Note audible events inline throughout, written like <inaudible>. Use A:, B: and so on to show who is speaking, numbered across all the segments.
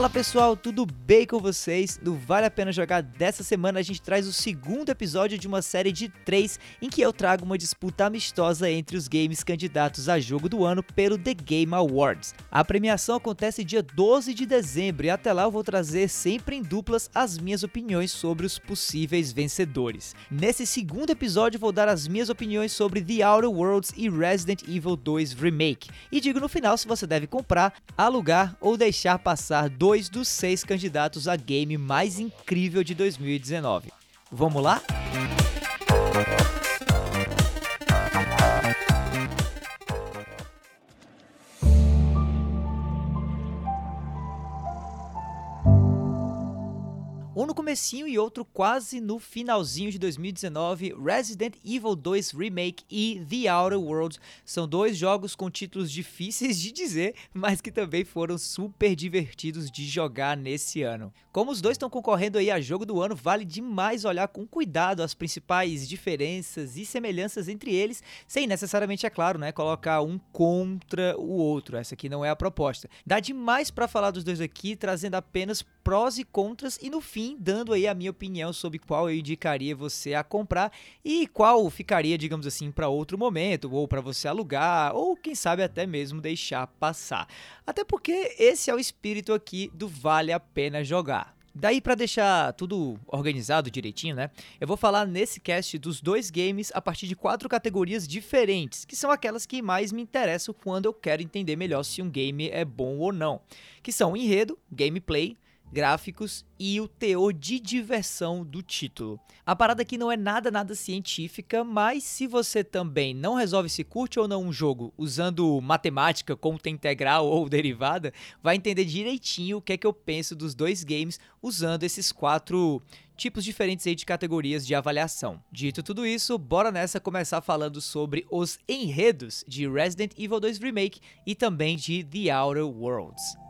A: Fala pessoal, tudo bem com vocês? No Vale a Pena Jogar dessa semana a gente traz o segundo episódio de uma série de três em que eu trago uma disputa amistosa entre os games candidatos a jogo do ano pelo The Game Awards. A premiação acontece dia 12 de dezembro e até lá eu vou trazer sempre em duplas as minhas opiniões sobre os possíveis vencedores. Nesse segundo episódio vou dar as minhas opiniões sobre The Outer Worlds e Resident Evil 2 Remake e digo no final se você deve comprar, alugar ou deixar passar dois dos seis candidatos a game mais incrível de 2019. Vamos lá? Um comecinho e outro quase no finalzinho de 2019, Resident Evil 2 Remake e The Outer Worlds são dois jogos com títulos difíceis de dizer, mas que também foram super divertidos de jogar nesse ano. Como os dois estão concorrendo aí a jogo do ano, vale demais olhar com cuidado as principais diferenças e semelhanças entre eles, sem necessariamente, é claro, né, colocar um contra o outro. Essa aqui não é a proposta. Dá demais para falar dos dois aqui, trazendo apenas prós e contras e no fim dando aí a minha opinião sobre qual eu indicaria você a comprar e qual ficaria, digamos assim, para outro momento ou para você alugar ou quem sabe até mesmo deixar passar. Até porque esse é o espírito aqui do vale a pena jogar. Daí para deixar tudo organizado direitinho, né? Eu vou falar nesse cast dos dois games a partir de quatro categorias diferentes, que são aquelas que mais me interessam quando eu quero entender melhor se um game é bom ou não, que são enredo, gameplay, gráficos e o teor de diversão do título. A parada aqui não é nada nada científica, mas se você também não resolve se curte ou não um jogo usando matemática, conta integral ou derivada, vai entender direitinho o que é que eu penso dos dois games usando esses quatro tipos diferentes aí de categorias de avaliação. Dito tudo isso, bora nessa começar falando sobre os enredos de Resident Evil 2 Remake e também de The Outer Worlds.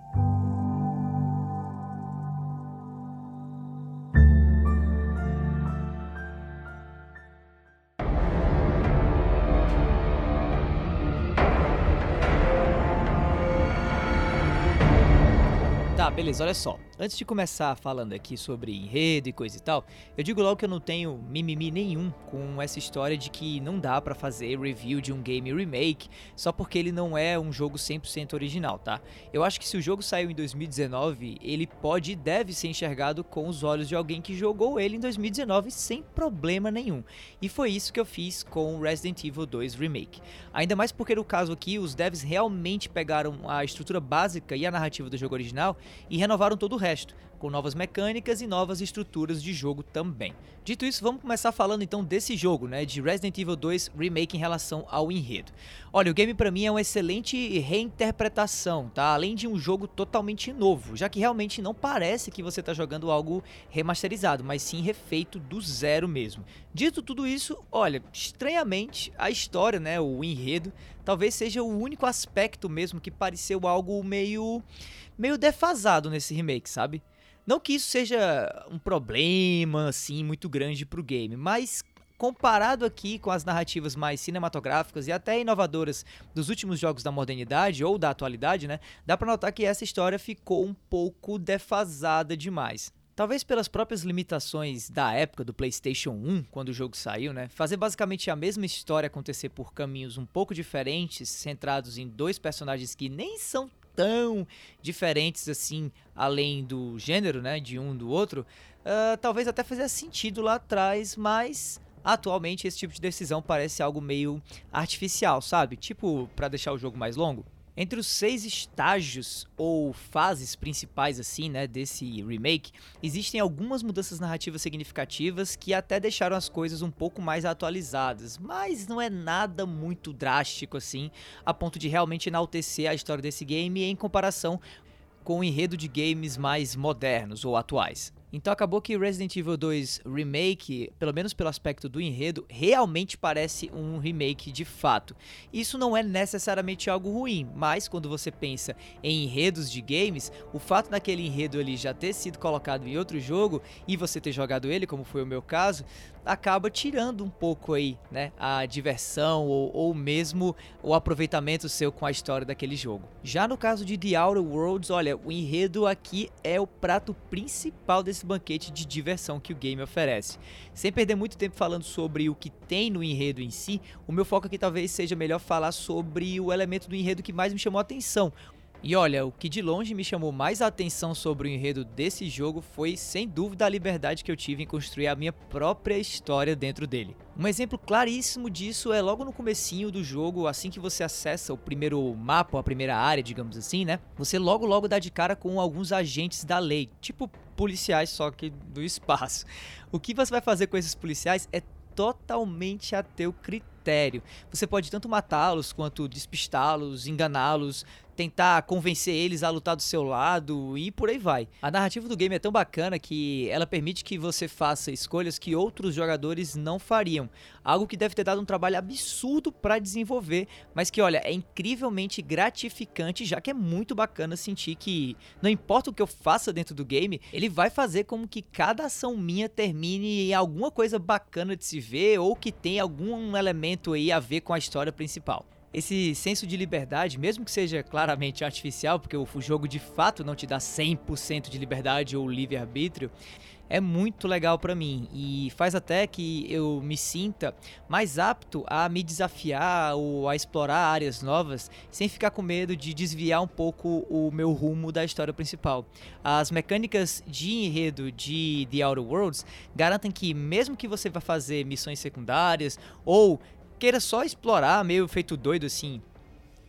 A: Beleza, olha só. Antes de começar falando aqui sobre enredo e coisa e tal, eu digo logo que eu não tenho mimimi nenhum com essa história de que não dá para fazer review de um game remake só porque ele não é um jogo 100% original, tá? Eu acho que se o jogo saiu em 2019, ele pode e deve ser enxergado com os olhos de alguém que jogou ele em 2019 sem problema nenhum. E foi isso que eu fiz com Resident Evil 2 Remake. Ainda mais porque no caso aqui, os devs realmente pegaram a estrutura básica e a narrativa do jogo original e renovaram todo o resto, com novas mecânicas e novas estruturas de jogo também. Dito isso, vamos começar falando então desse jogo, né, de Resident Evil 2 Remake em relação ao enredo. Olha, o game para mim é uma excelente reinterpretação, tá? Além de um jogo totalmente novo, já que realmente não parece que você está jogando algo remasterizado, mas sim refeito do zero mesmo. Dito tudo isso, olha, estranhamente a história, né, o enredo, talvez seja o único aspecto mesmo que pareceu algo meio meio defasado nesse remake, sabe? Não que isso seja um problema assim muito grande pro game, mas comparado aqui com as narrativas mais cinematográficas e até inovadoras dos últimos jogos da modernidade ou da atualidade, né? Dá para notar que essa história ficou um pouco defasada demais. Talvez pelas próprias limitações da época do PlayStation 1, quando o jogo saiu, né? Fazer basicamente a mesma história acontecer por caminhos um pouco diferentes, centrados em dois personagens que nem são tão diferentes assim, além do gênero, né, de um do outro, uh, talvez até fizesse sentido lá atrás, mas atualmente esse tipo de decisão parece algo meio artificial, sabe? Tipo, para deixar o jogo mais longo. Entre os seis estágios ou fases principais assim, né, desse remake, existem algumas mudanças narrativas significativas que até deixaram as coisas um pouco mais atualizadas, mas não é nada muito drástico assim, a ponto de realmente enaltecer a história desse game em comparação com o enredo de games mais modernos ou atuais. Então acabou que Resident Evil 2 Remake, pelo menos pelo aspecto do enredo, realmente parece um remake de fato. Isso não é necessariamente algo ruim, mas quando você pensa em enredos de games, o fato daquele enredo ali já ter sido colocado em outro jogo e você ter jogado ele, como foi o meu caso, acaba tirando um pouco aí, né, a diversão ou, ou mesmo o aproveitamento seu com a história daquele jogo. Já no caso de The Outer Worlds, olha, o enredo aqui é o prato principal desse banquete de diversão que o game oferece. Sem perder muito tempo falando sobre o que tem no enredo em si, o meu foco aqui talvez seja melhor falar sobre o elemento do enredo que mais me chamou a atenção, e olha, o que de longe me chamou mais a atenção sobre o enredo desse jogo foi, sem dúvida, a liberdade que eu tive em construir a minha própria história dentro dele. Um exemplo claríssimo disso é logo no comecinho do jogo, assim que você acessa o primeiro mapa, a primeira área, digamos assim, né? Você logo logo dá de cara com alguns agentes da lei, tipo policiais só que do espaço. O que você vai fazer com esses policiais é totalmente a teu critério. Você pode tanto matá-los quanto despistá-los, enganá-los, tentar convencer eles a lutar do seu lado e por aí vai. A narrativa do game é tão bacana que ela permite que você faça escolhas que outros jogadores não fariam. Algo que deve ter dado um trabalho absurdo para desenvolver, mas que, olha, é incrivelmente gratificante, já que é muito bacana sentir que não importa o que eu faça dentro do game, ele vai fazer como que cada ação minha termine em alguma coisa bacana de se ver ou que tenha algum elemento aí a ver com a história principal esse senso de liberdade, mesmo que seja claramente artificial, porque o jogo de fato não te dá 100% de liberdade ou livre-arbítrio, é muito legal para mim e faz até que eu me sinta mais apto a me desafiar ou a explorar áreas novas sem ficar com medo de desviar um pouco o meu rumo da história principal. As mecânicas de enredo de The Outer Worlds garantem que mesmo que você vá fazer missões secundárias ou queira só explorar, meio feito doido assim,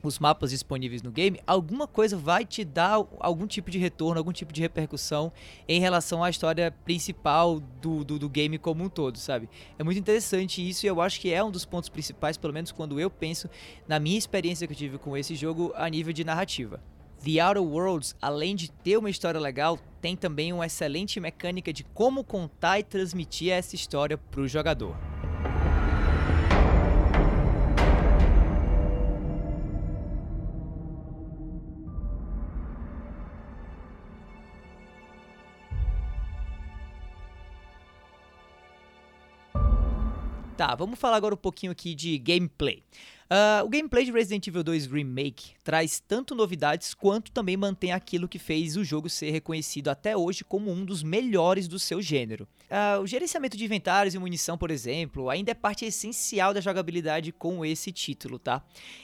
A: os mapas disponíveis no game, alguma coisa vai te dar algum tipo de retorno, algum tipo de repercussão em relação à história principal do, do, do, game como um todo, sabe? É muito interessante isso e eu acho que é um dos pontos principais, pelo menos quando eu penso na minha experiência que eu tive com esse jogo a nível de narrativa. The Outer Worlds, além de ter uma história legal, tem também uma excelente mecânica de como contar e transmitir essa história para o jogador. Tá, vamos falar agora um pouquinho aqui de gameplay. Uh, o gameplay de Resident Evil 2 Remake traz tanto novidades quanto também mantém aquilo que fez o jogo ser reconhecido até hoje como um dos melhores do seu gênero. Uh, o gerenciamento de inventários e munição, por exemplo, ainda é parte essencial da jogabilidade com esse título, tá?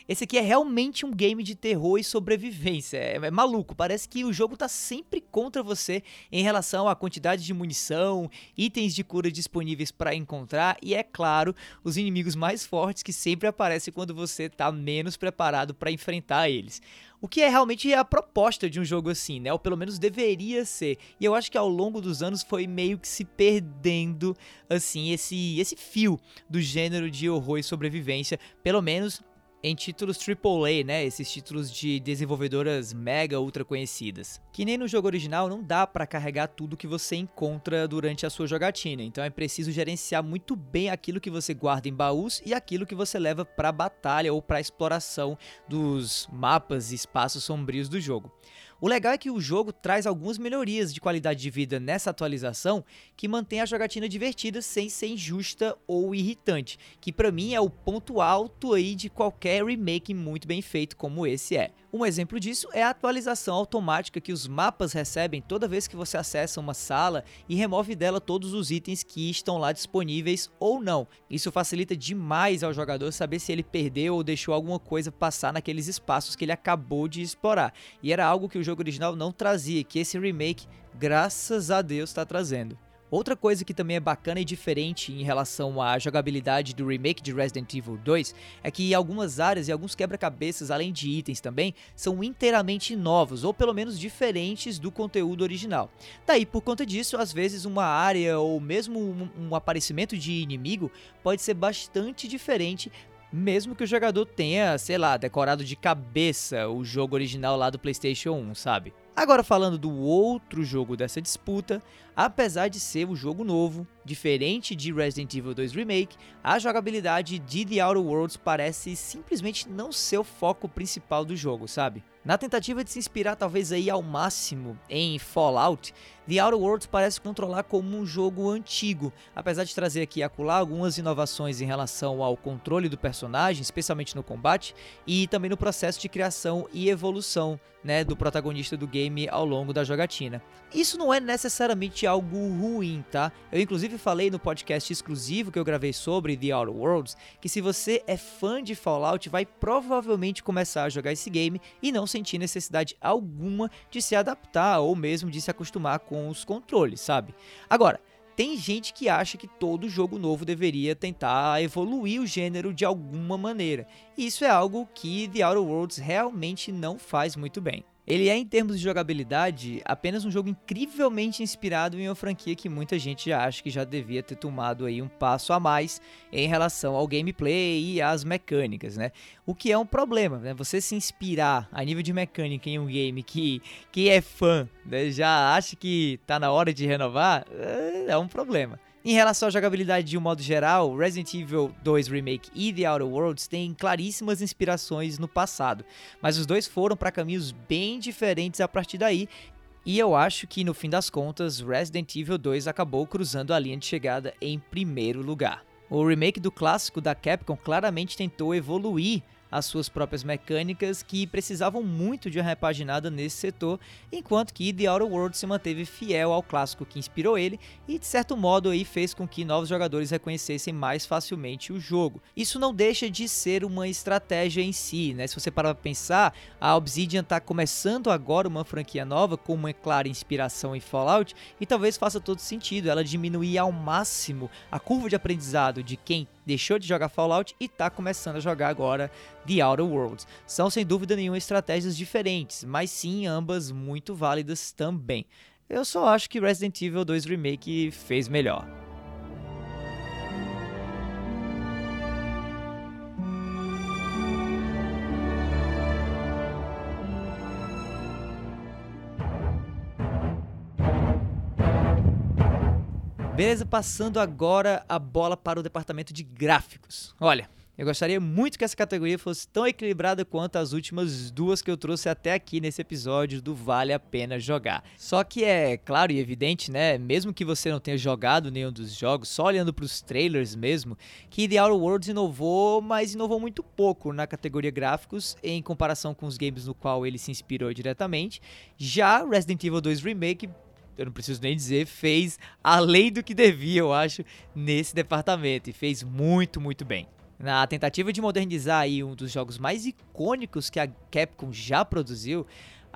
A: Esse aqui é realmente um game de terror e sobrevivência. É, é maluco, parece que o jogo tá sempre contra você em relação à quantidade de munição, itens de cura disponíveis para encontrar e, é claro, os inimigos mais fortes que sempre aparecem quando você está menos preparado para enfrentar eles. O que é realmente a proposta de um jogo assim, né? Ou pelo menos deveria ser. E eu acho que ao longo dos anos foi meio que se perdendo assim esse esse fio do gênero de horror e sobrevivência, pelo menos em títulos AAA, né? Esses títulos de desenvolvedoras mega ultra conhecidas. Que nem no jogo original não dá para carregar tudo que você encontra durante a sua jogatina, então é preciso gerenciar muito bem aquilo que você guarda em baús e aquilo que você leva para batalha ou para exploração dos mapas e espaços sombrios do jogo. O legal é que o jogo traz algumas melhorias de qualidade de vida nessa atualização que mantém a jogatina divertida sem ser injusta ou irritante, que para mim é o ponto alto aí de qualquer remake muito bem feito como esse é. Um exemplo disso é a atualização automática que os mapas recebem toda vez que você acessa uma sala e remove dela todos os itens que estão lá disponíveis ou não. Isso facilita demais ao jogador saber se ele perdeu ou deixou alguma coisa passar naqueles espaços que ele acabou de explorar. E era algo que o jogo original não trazia, que esse remake, graças a Deus, está trazendo. Outra coisa que também é bacana e diferente em relação à jogabilidade do remake de Resident Evil 2 é que algumas áreas e alguns quebra-cabeças, além de itens também, são inteiramente novos ou pelo menos diferentes do conteúdo original. Daí, por conta disso, às vezes uma área ou mesmo um, um aparecimento de inimigo pode ser bastante diferente mesmo que o jogador tenha, sei lá, decorado de cabeça o jogo original lá do PlayStation 1, sabe? Agora falando do outro jogo dessa disputa, apesar de ser um jogo novo, diferente de Resident Evil 2 Remake, a jogabilidade de The Outer Worlds parece simplesmente não ser o foco principal do jogo, sabe? Na tentativa de se inspirar talvez aí ao máximo em Fallout, The Outer Worlds parece controlar como um jogo antigo, apesar de trazer aqui e acolá algumas inovações em relação ao controle do personagem, especialmente no combate, e também no processo de criação e evolução né, do protagonista do game ao longo da jogatina. Isso não é necessariamente algo ruim, tá? Eu inclusive falei no podcast exclusivo que eu gravei sobre The Outer Worlds que se você é fã de Fallout, vai provavelmente começar a jogar esse game e não sentir necessidade alguma de se adaptar ou mesmo de se acostumar com os controles, sabe? Agora, tem gente que acha que todo jogo novo deveria tentar evoluir o gênero de alguma maneira. E isso é algo que The Outer Worlds realmente não faz muito bem. Ele é, em termos de jogabilidade, apenas um jogo incrivelmente inspirado em uma franquia que muita gente já acha que já devia ter tomado aí um passo a mais em relação ao gameplay e às mecânicas, né? O que é um problema, né? Você se inspirar a nível de mecânica em um game que quem é fã né, já acha que tá na hora de renovar, é, é um problema. Em relação à jogabilidade de um modo geral, Resident Evil 2 Remake e The Outer Worlds têm claríssimas inspirações no passado, mas os dois foram para caminhos bem diferentes a partir daí. E eu acho que no fim das contas, Resident Evil 2 acabou cruzando a linha de chegada em primeiro lugar. O remake do clássico da Capcom claramente tentou evoluir as suas próprias mecânicas que precisavam muito de uma repaginada nesse setor, enquanto que The Outer Worlds se manteve fiel ao clássico que inspirou ele e de certo modo aí fez com que novos jogadores reconhecessem mais facilmente o jogo. Isso não deixa de ser uma estratégia em si, né? Se você parar para pensar, a Obsidian está começando agora uma franquia nova com uma clara inspiração em Fallout e talvez faça todo sentido ela diminuir ao máximo a curva de aprendizado de quem deixou de jogar Fallout e está começando a jogar agora The Outer Worlds. São sem dúvida nenhuma estratégias diferentes, mas sim ambas muito válidas também. Eu só acho que Resident Evil 2 Remake fez melhor. Beleza, passando agora a bola para o departamento de gráficos. Olha, eu gostaria muito que essa categoria fosse tão equilibrada quanto as últimas duas que eu trouxe até aqui nesse episódio do Vale a Pena Jogar. Só que é claro e evidente, né? Mesmo que você não tenha jogado nenhum dos jogos, só olhando para os trailers mesmo, que The Outer Worlds inovou, mas inovou muito pouco na categoria gráficos em comparação com os games no qual ele se inspirou diretamente. Já Resident Evil 2 Remake eu não preciso nem dizer, fez além do que devia, eu acho, nesse departamento. E fez muito, muito bem. Na tentativa de modernizar aí um dos jogos mais icônicos que a Capcom já produziu,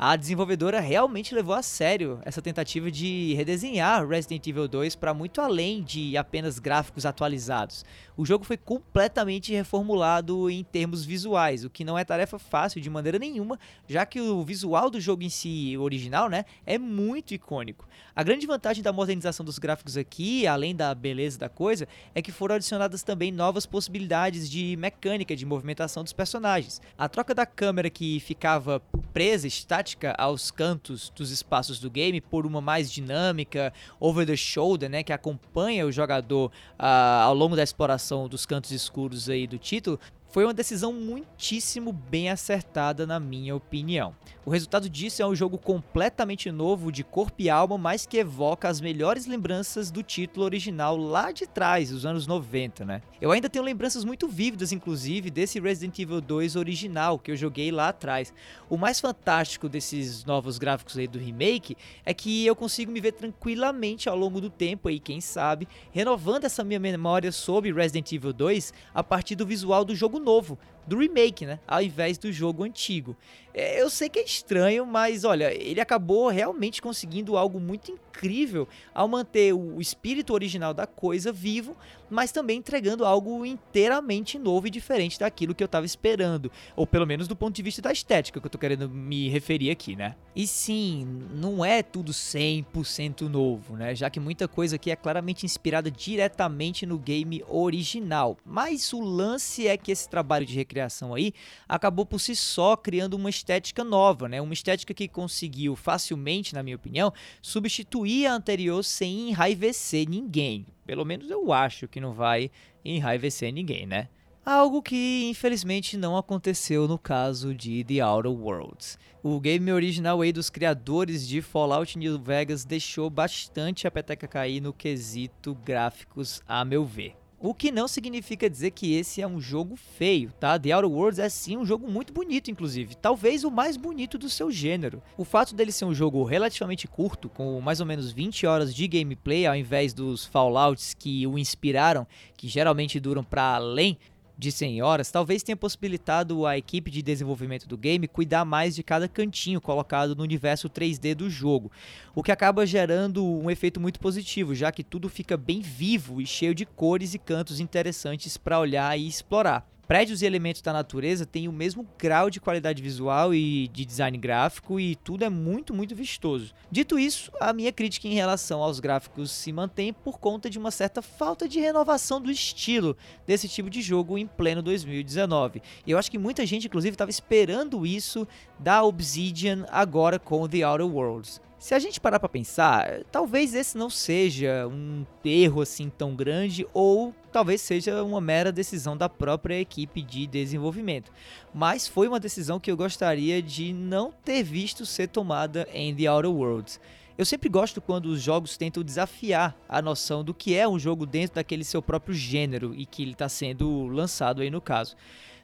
A: a desenvolvedora realmente levou a sério essa tentativa de redesenhar Resident Evil 2 para muito além de apenas gráficos atualizados. O jogo foi completamente reformulado em termos visuais, o que não é tarefa fácil de maneira nenhuma, já que o visual do jogo em si original, né, é muito icônico. A grande vantagem da modernização dos gráficos aqui, além da beleza da coisa, é que foram adicionadas também novas possibilidades de mecânica de movimentação dos personagens. A troca da câmera que ficava presa, estática aos cantos dos espaços do game por uma mais dinâmica, over the shoulder, né, que acompanha o jogador uh, ao longo da exploração dos cantos escuros aí do título, foi uma decisão muitíssimo bem acertada, na minha opinião. O resultado disso é um jogo completamente novo, de corpo e alma, mas que evoca as melhores lembranças do título original lá de trás, dos anos 90, né? Eu ainda tenho lembranças muito vívidas, inclusive, desse Resident Evil 2 original que eu joguei lá atrás. O mais fantástico desses novos gráficos aí do remake é que eu consigo me ver tranquilamente ao longo do tempo aí, quem sabe, renovando essa minha memória sobre Resident Evil 2 a partir do visual do jogo novo, do remake, né? Ao invés do jogo antigo. É, eu sei que é estranho, mas olha, ele acabou realmente conseguindo algo muito incrível ao manter o espírito original da coisa vivo, mas também entregando algo inteiramente novo e diferente daquilo que eu estava esperando, ou pelo menos do ponto de vista da estética que eu tô querendo me referir aqui, né? E sim, não é tudo 100% novo, né? Já que muita coisa aqui é claramente inspirada diretamente no game original. Mas o lance é que esse trabalho de criação aí, acabou por si só criando uma estética nova, né? Uma estética que conseguiu facilmente, na minha opinião, substituir a anterior sem enraivecer ninguém. Pelo menos eu acho que não vai enraivecer ninguém, né? Algo que infelizmente não aconteceu no caso de The Outer Worlds. O game original aí dos criadores de Fallout New Vegas deixou bastante a peteca cair no quesito gráficos, a meu ver. O que não significa dizer que esse é um jogo feio, tá? The Outer Worlds é sim um jogo muito bonito, inclusive. Talvez o mais bonito do seu gênero. O fato dele ser um jogo relativamente curto, com mais ou menos 20 horas de gameplay, ao invés dos Fallouts que o inspiraram, que geralmente duram para além de 100 horas, talvez tenha possibilitado a equipe de desenvolvimento do game cuidar mais de cada cantinho colocado no universo 3D do jogo, o que acaba gerando um efeito muito positivo, já que tudo fica bem vivo e cheio de cores e cantos interessantes para olhar e explorar prédios e elementos da natureza têm o mesmo grau de qualidade visual e de design gráfico e tudo é muito, muito vistoso. Dito isso, a minha crítica em relação aos gráficos se mantém por conta de uma certa falta de renovação do estilo desse tipo de jogo em pleno 2019. E eu acho que muita gente, inclusive, estava esperando isso da Obsidian agora com The Outer Worlds. Se a gente parar para pensar, talvez esse não seja um erro assim tão grande ou talvez seja uma mera decisão da própria equipe de desenvolvimento. Mas foi uma decisão que eu gostaria de não ter visto ser tomada em The Outer Worlds. Eu sempre gosto quando os jogos tentam desafiar a noção do que é um jogo dentro daquele seu próprio gênero e que ele está sendo lançado aí no caso.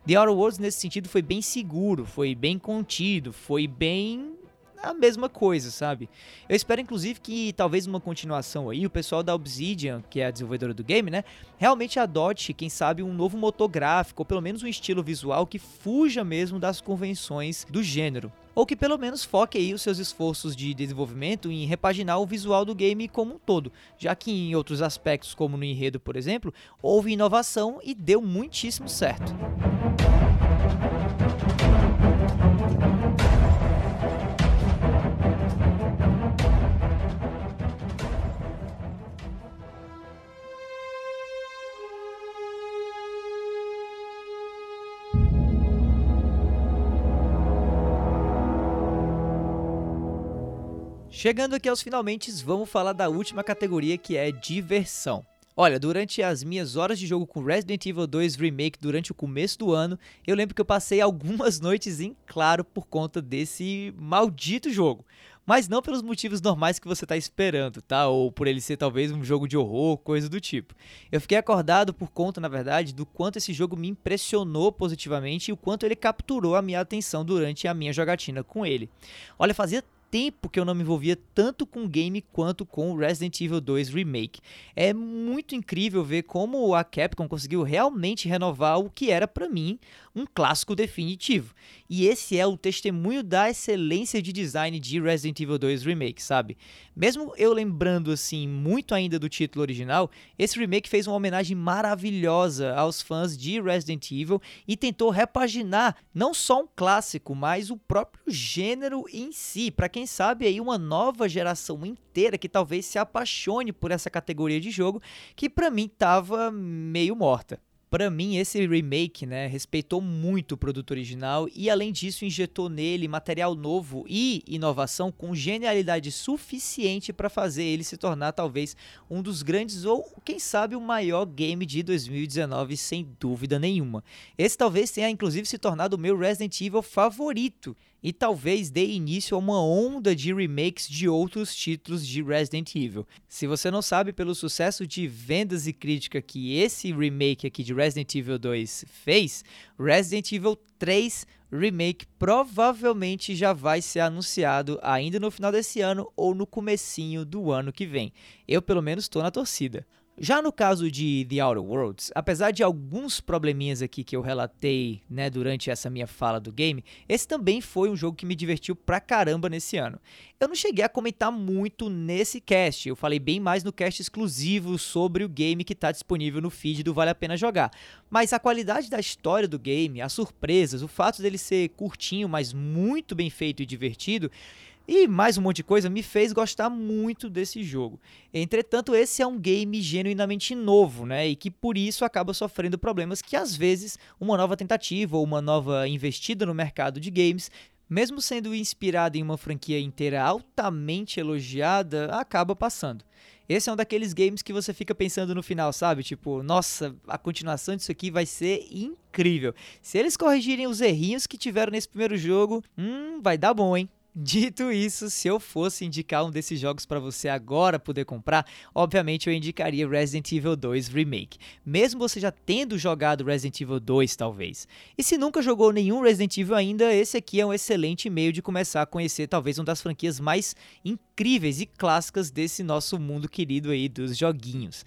A: The Outer Worlds nesse sentido foi bem seguro, foi bem contido, foi bem a mesma coisa, sabe? Eu espero, inclusive, que talvez uma continuação aí, o pessoal da Obsidian, que é a desenvolvedora do game, né, realmente adote, quem sabe, um novo motor gráfico, ou pelo menos um estilo visual que fuja mesmo das convenções do gênero. Ou que pelo menos foque aí os seus esforços de desenvolvimento em repaginar o visual do game como um todo, já que em outros aspectos, como no enredo, por exemplo, houve inovação e deu muitíssimo certo. Chegando aqui aos finalmente, vamos falar da última categoria que é diversão. Olha, durante as minhas horas de jogo com Resident Evil 2 Remake durante o começo do ano, eu lembro que eu passei <laughs> algumas noites em claro por conta desse maldito jogo. Mas não pelos motivos normais que você está esperando, tá? Ou por ele ser talvez um jogo de horror, coisa do tipo. Eu fiquei acordado por conta, na verdade, do quanto esse jogo me impressionou positivamente e o quanto ele capturou a minha atenção durante a minha jogatina com ele. Olha, fazia tempo que eu não me envolvia tanto com o game quanto com Resident Evil 2 Remake. É muito incrível ver como a Capcom conseguiu realmente renovar o que era para mim um clássico definitivo. E esse é o testemunho da excelência de design de Resident Evil 2 Remake, sabe? Mesmo eu lembrando assim muito ainda do título original, esse remake fez uma homenagem maravilhosa aos fãs de Resident Evil e tentou repaginar não só um clássico, mas o próprio gênero em si, para quem sabe aí uma nova geração inteira que talvez se apaixone por essa categoria de jogo que para mim tava meio morta. Para mim, esse remake né, respeitou muito o produto original e, além disso, injetou nele material novo e inovação com genialidade suficiente para fazer ele se tornar talvez um dos grandes ou, quem sabe, o maior game de 2019, sem dúvida nenhuma. Esse talvez tenha, inclusive, se tornado o meu Resident Evil favorito e talvez dê início a uma onda de remakes de outros títulos de Resident Evil. Se você não sabe, pelo sucesso de vendas e crítica que esse remake aqui de Resident Evil 2 fez, Resident Evil 3 Remake provavelmente já vai ser anunciado ainda no final desse ano ou no comecinho do ano que vem. Eu pelo menos estou na torcida. Já no caso de The Outer Worlds, apesar de alguns probleminhas aqui que eu relatei né, durante essa minha fala do game, esse também foi um jogo que me divertiu pra caramba nesse ano. Eu não cheguei a comentar muito nesse cast, eu falei bem mais no cast exclusivo sobre o game que está disponível no feed do Vale a Pena Jogar. Mas a qualidade da história do game, as surpresas, o fato dele ser curtinho, mas muito bem feito e divertido, e mais um monte de coisa me fez gostar muito desse jogo. Entretanto, esse é um game genuinamente novo, né? E que por isso acaba sofrendo problemas que às vezes uma nova tentativa ou uma nova investida no mercado de games mesmo sendo inspirado em uma franquia inteira altamente elogiada, acaba passando. Esse é um daqueles games que você fica pensando no final, sabe? Tipo, nossa, a continuação disso aqui vai ser incrível. Se eles corrigirem os errinhos que tiveram nesse primeiro jogo, hum, vai dar bom, hein? Dito isso, se eu fosse indicar um desses jogos para você agora poder comprar, obviamente eu indicaria Resident Evil 2 Remake, mesmo você já tendo jogado Resident Evil 2 talvez. E se nunca jogou nenhum Resident Evil ainda, esse aqui é um excelente meio de começar a conhecer talvez uma das franquias mais incríveis e clássicas desse nosso mundo querido aí dos joguinhos.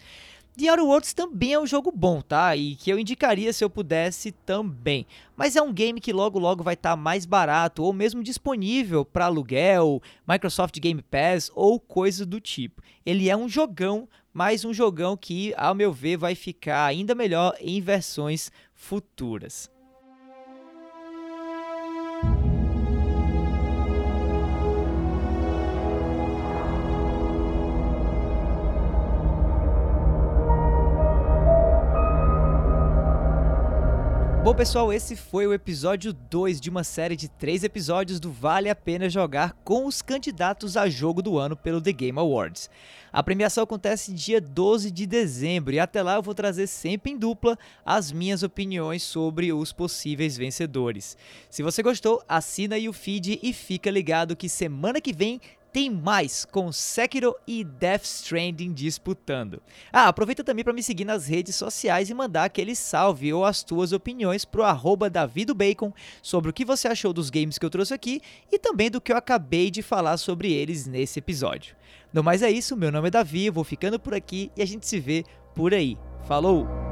A: The Outer Worlds também é um jogo bom, tá? E que eu indicaria se eu pudesse também. Mas é um game que logo logo vai estar tá mais barato ou mesmo disponível para aluguel, Microsoft Game Pass ou coisa do tipo. Ele é um jogão, mas um jogão que, ao meu ver, vai ficar ainda melhor em versões futuras. Bom, pessoal, esse foi o episódio 2 de uma série de três episódios do Vale a Pena Jogar com os candidatos a jogo do ano pelo The Game Awards. A premiação acontece dia 12 de dezembro e até lá eu vou trazer sempre em dupla as minhas opiniões sobre os possíveis vencedores. Se você gostou, assina aí o feed e fica ligado que semana que vem tem mais com Sekiro e Death Stranding disputando. Ah, aproveita também para me seguir nas redes sociais e mandar aquele salve ou as tuas opiniões pro arroba davidobacon sobre o que você achou dos games que eu trouxe aqui e também do que eu acabei de falar sobre eles nesse episódio. No mais é isso, meu nome é Davi, eu vou ficando por aqui e a gente se vê por aí. Falou!